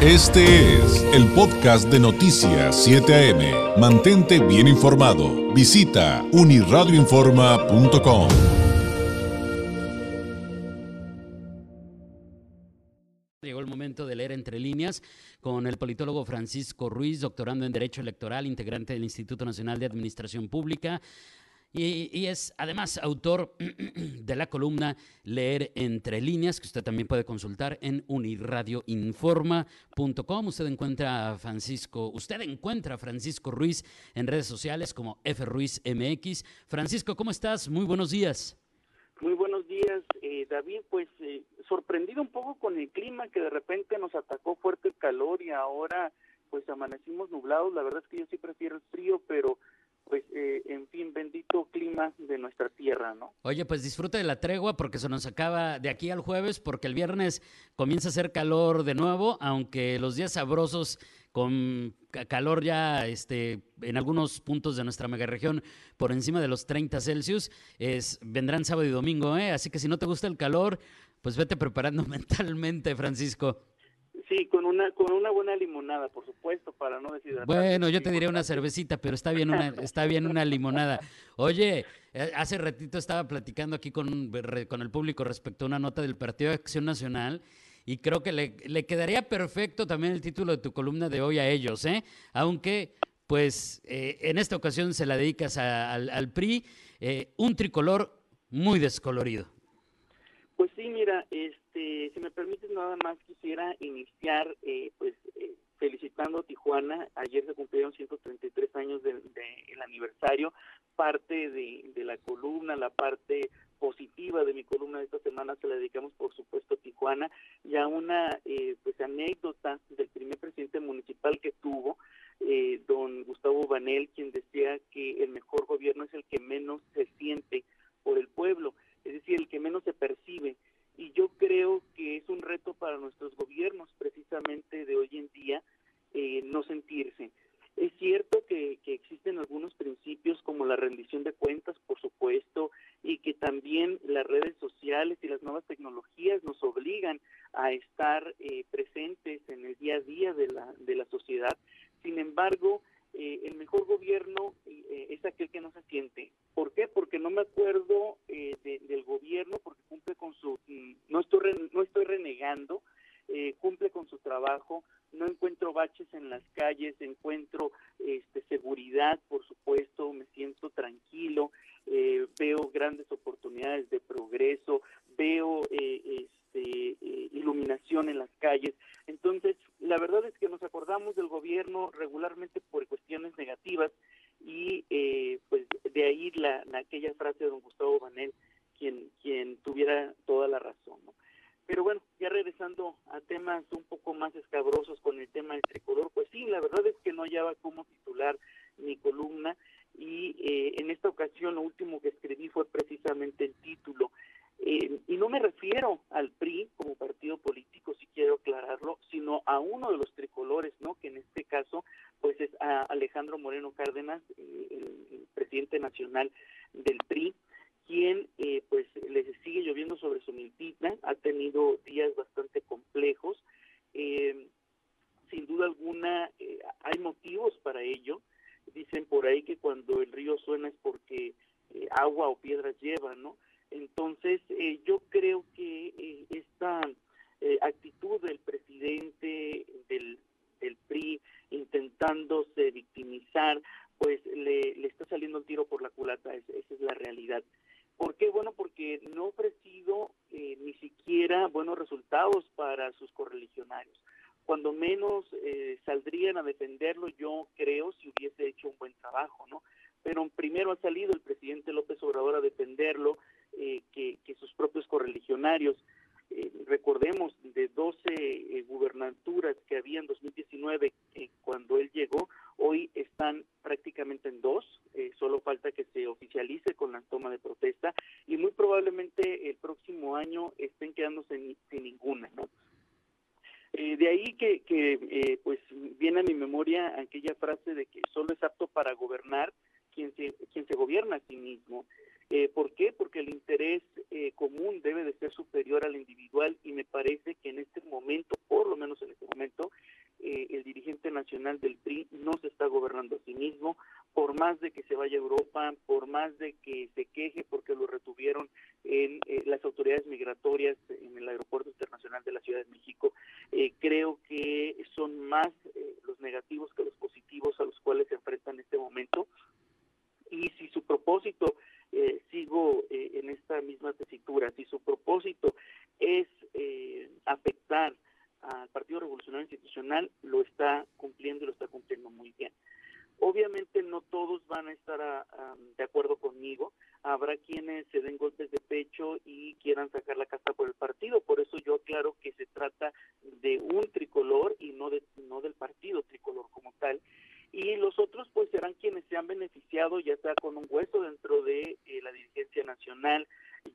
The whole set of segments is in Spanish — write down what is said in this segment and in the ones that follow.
Este es el podcast de Noticias 7 AM. Mantente bien informado. Visita uniradioinforma.com. Llegó el momento de leer entre líneas con el politólogo Francisco Ruiz, doctorando en Derecho Electoral, integrante del Instituto Nacional de Administración Pública. Y, es además autor de la columna Leer entre líneas, que usted también puede consultar en uniradioinforma.com. Usted encuentra a Francisco, usted encuentra a Francisco Ruiz en redes sociales como FRuizMX. Francisco, ¿cómo estás? Muy buenos días. Muy buenos días, eh, David. Pues eh, sorprendido un poco con el clima que de repente nos atacó fuerte el calor y ahora pues amanecimos nublados. La verdad es que yo sí prefiero el frío, pero pues, eh, en fin, bendito clima de Oye, pues disfruta de la tregua porque se nos acaba de aquí al jueves, porque el viernes comienza a hacer calor de nuevo, aunque los días sabrosos con calor ya este, en algunos puntos de nuestra megaregión por encima de los 30 Celsius, es, vendrán sábado y domingo, ¿eh? Así que si no te gusta el calor, pues vete preparando mentalmente, Francisco. Sí, con una con una buena limonada, por supuesto, para no decir. Bueno, yo te diría una cervecita, pero está bien una está bien una limonada. Oye, hace ratito estaba platicando aquí con, con el público respecto a una nota del Partido de Acción Nacional y creo que le, quedaría perfecto también el título de tu columna de hoy a ellos, ¿eh? Aunque pues eh, en esta ocasión se la dedicas al, PRI, eh, un tricolor muy descolorido. Pues sí, mira, este, si me permites nada más quisiera iniciar, eh, pues, eh, felicitando a Tijuana. Ayer se cumplieron 133 años del aniversario. Parte de, la columna, la parte positiva de mi columna de esta semana se la dedicamos, por supuesto, a Tijuana y a una, eh, pues, anécdota del primer presidente municipal que tuvo, don Gustavo Banel, quien decía que el mejor gobierno es el que menos se siente por el pueblo es decir, el que menos se percibe. Y yo creo que es un reto para nuestros gobiernos precisamente de hoy en día eh, no sentirse. Es cierto que, que, existen algunos principios como la rendición de cuentas, por supuesto, y que también las redes sociales y las nuevas tecnologías nos obligan a estar eh, presentes en el día a día de la, de la sociedad. Sin embargo, eh, el mejor gobierno eh, es aquel que no se siente. ¿Por qué? Porque no me acuerdo eh, del gobierno, porque cumple con su, mm, no estoy, no estoy renegando, cumple con su trabajo, no encuentro baches en las calles, encuentro este, seguridad, por supuesto, me siento tranquilo, veo grandes oportunidades de progreso, veo este, iluminación en las calles. Entonces, la verdad es que nos acordamos del gobierno regularmente por cuestiones negativas y eh, pues de ahí la, aquella frase de don Gustavo Banel, quien, quien tuviera toda la razón. Pero bueno, ya regresando a temas un poco más escabrosos con el tema del tricolor, pues sí, la verdad es que no hallaba cómo titular mi columna y eh, en esta ocasión lo último que escribí fue precisamente el título. Eh, y no me refiero al PRI como partido político, si quiero aclararlo, sino a uno de los tricolores, ¿no? Que en este caso, pues es a Alejandro Moreno Cárdenas, eh, el, presidente nacional del PRI, quien eh, pues les sigue lloviendo sobre su milpita, ha tenido días bastante complejos. sin duda alguna, hay motivos para ello. Dicen por ahí que cuando el río suena es porque agua o piedras lleva, ¿no? Entonces, eh, yo creo que eh, esta eh, actitud del presidente del, del PRI intentándose victimizar, pues le, le, está saliendo el tiro por la culata, esa es la realidad. ¿Por qué? Bueno, porque no ha ofrecido ni siquiera buenos resultados para sus correligionarios. Cuando menos saldrían a defenderlo, yo creo, si hubiese hecho un buen trabajo, ¿no? Pero primero ha salido el presidente López Obrador a defenderlo, eh, que, sus propios correligionarios. Eh, recordemos de 12 eh, gubernaturas que había en 2019 quien se gobierna a sí mismo. Eh, ¿Por qué? Porque el interés eh, común debe de ser superior al individual y me parece que en este momento, por lo menos en este momento, eh, el dirigente nacional del PRI no se está gobernando a sí mismo, por más de que se vaya a Europa, por más de que se queje porque lo retuvieron en eh, las autoridades migratorias en el Aeropuerto Internacional de la Ciudad de México, eh, creo que son más los negativos que los van a estar de acuerdo conmigo. Habrá quienes se den golpes de pecho y quieran sacar la casta por el partido. Por eso yo aclaro que se trata de un tricolor y no, de, no del partido tricolor como tal. Y los otros pues serán quienes se han beneficiado ya sea con un hueso dentro de eh, la dirigencia nacional,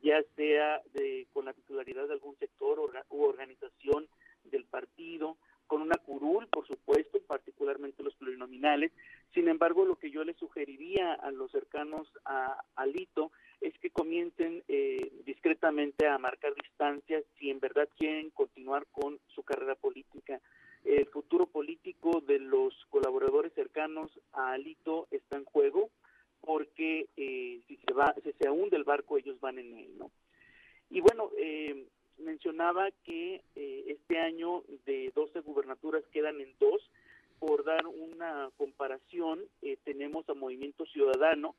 ya sea de, con la titularidad de algún sector u organización del partido, con una curul, por supuesto, particularmente los plurinominales. Sin embargo, lo que yo le sugeriría a los cercanos a Alito es que comiencen eh, discretamente a marcar distancias si en verdad quieren continuar con su carrera política. El futuro político de los colaboradores cercanos a Alito está en juego porque eh, si se va, si se hunde el barco, ellos van en él, ¿no? Y bueno, eh, mencionaba que eh, este año de 12 gubernaturas quedan en dos. Por dar una comparación, eh, tenemos a Movimiento Ciudadano,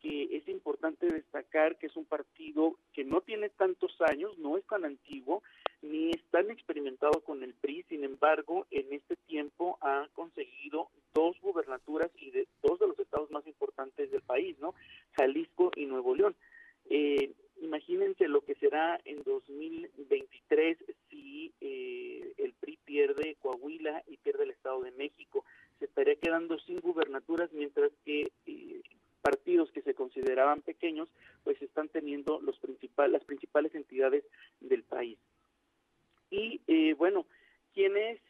que es importante destacar que es un partido que no tiene tantos años, no es tan antiguo, ni es tan experimentado con el PRI, sin embargo, en este tiempo ha conseguido dos gubernaturas y de dos de los estados más importantes del país, ¿no? Jalisco y Nuevo León. Eh, imagínense lo que será en 2023 si eh, el PRI pierde Coahuila y pierde el Estado de México. Se estaría quedando sin gubernaturas mientras que eh, partidos que se consideraban pequeños pues están teniendo los principal, las principales entidades del país. Y eh, bueno, ¿quién es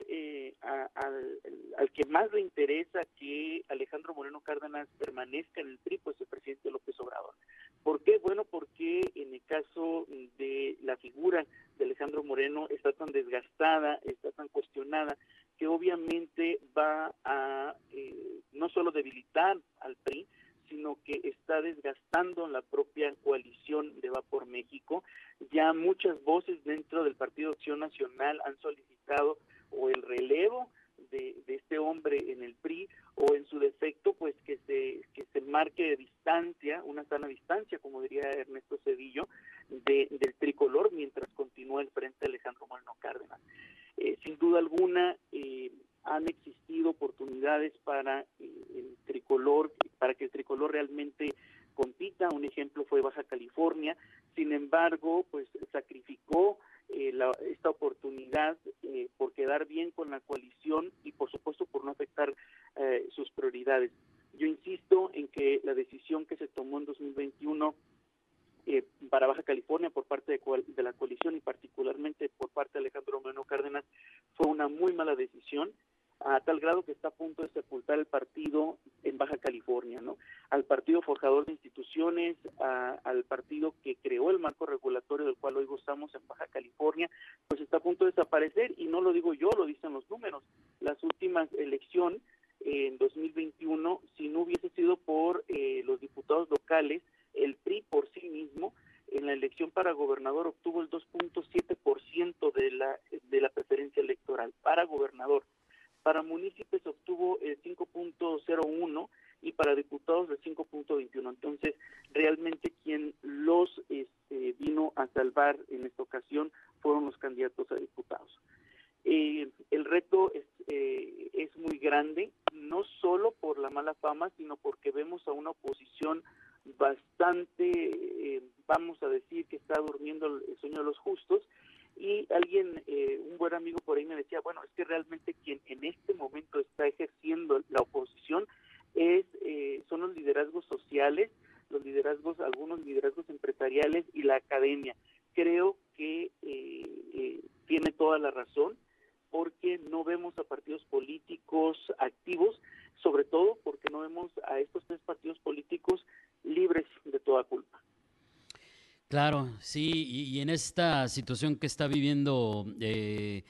al, que más le interesa que Alejandro Moreno Cárdenas permanezca en el PRI? Pues el presidente López Obrador. ¿Por qué? Bueno, porque en el caso de la figura de Alejandro Moreno está tan desgastada, está tan cuestionada, que obviamente va a eh, no solo debilitar al PRI, sino que está desgastando la propia coalición de Va por México. Ya muchas voces dentro del Partido Acción Nacional han solicitado o el relevo de, este hombre en el PRI o en su defecto pues que se que se marque distancia una sana distancia como diría Ernesto Cedillo de, del tricolor mientras continúa el frente Alejandro Moreno Cárdenas. Eh, sin duda alguna eh, han existido oportunidades para eh, el tricolor para que el tricolor realmente compita. Un ejemplo fue Baja California. Sin embargo pues sacrificó eh, esta oportunidad eh, por quedar bien con la coalición y por supuesto por no afectar eh, sus prioridades. Yo insisto en que la decisión que se tomó en 2021 para Baja California por parte de, de, la coalición y particularmente por parte de Alejandro Moreno Cárdenas fue una muy mala decisión a tal grado que está a punto de sepultar el partido en Baja California, ¿no? Al partido forjador de instituciones, al partido que creó el marco regulatorio del cual hoy gozamos en Baja California, pues está a punto de desaparecer y no lo digo yo, lo dicen los números. Las últimas elecciones en 2021, si no hubiese sido por eh, los diputados locales, el PRI por sí mismo en la elección para gobernador obtuvo el 2.7% de la de la preferencia electoral para gobernador. Para municipios obtuvo el 5.01 y para diputados el 5.21. Entonces, realmente quien los este, vino a salvar en esta ocasión fueron los candidatos a diputados. Eh, el reto es, eh, es muy grande, no solo por la mala fama, sino porque vemos a una oposición bastante, eh, vamos a decir, que está durmiendo el sueño de los justos y alguien, eh, un buen amigo por ahí me decía, bueno, es que realmente quien en este momento está ejerciendo la oposición es eh, son los liderazgos sociales, los liderazgos, algunos liderazgos empresariales y la academia. Creo que eh, tiene toda la razón porque no vemos a partidos políticos activos, sobre todo porque no vemos a estos tres partidos políticos libres de toda culpa. Claro, sí, y, en esta situación que está viviendo eh,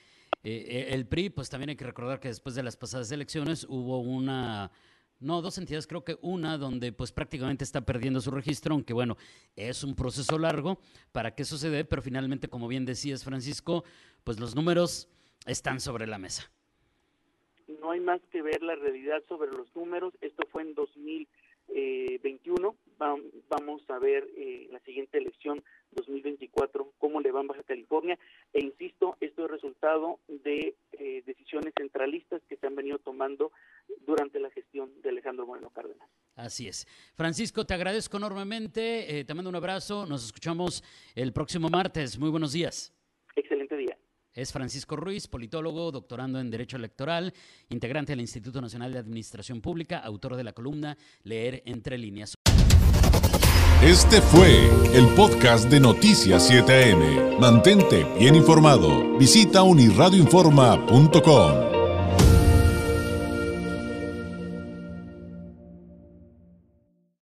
eh, el PRI, pues también hay que recordar que después de las pasadas elecciones hubo una No, dos entidades, creo que una donde pues prácticamente está perdiendo su registro, aunque bueno, es un proceso largo para que dé, pero finalmente, como bien decías, Francisco, pues los números están sobre la mesa. No hay más que ver la realidad sobre los números. Esto fue en 2021. Vamos a ver eh, la siguiente elección 2024 cómo le va en Baja California. E insisto, esto es resultado de eh, decisiones centralistas que se han venido tomando durante la gestión de Alejandro Moreno Cárdenas. Así es. Francisco, te agradezco enormemente. Eh, te mando un abrazo. Nos escuchamos el próximo martes. Muy buenos días. Es Francisco Ruiz, politólogo, doctorando en Derecho Electoral, integrante del Instituto Nacional de Administración Pública, autor de la columna Leer entre líneas. Este fue el podcast de Noticias 7am. Mantente bien informado. Visita unirradioinforma.com.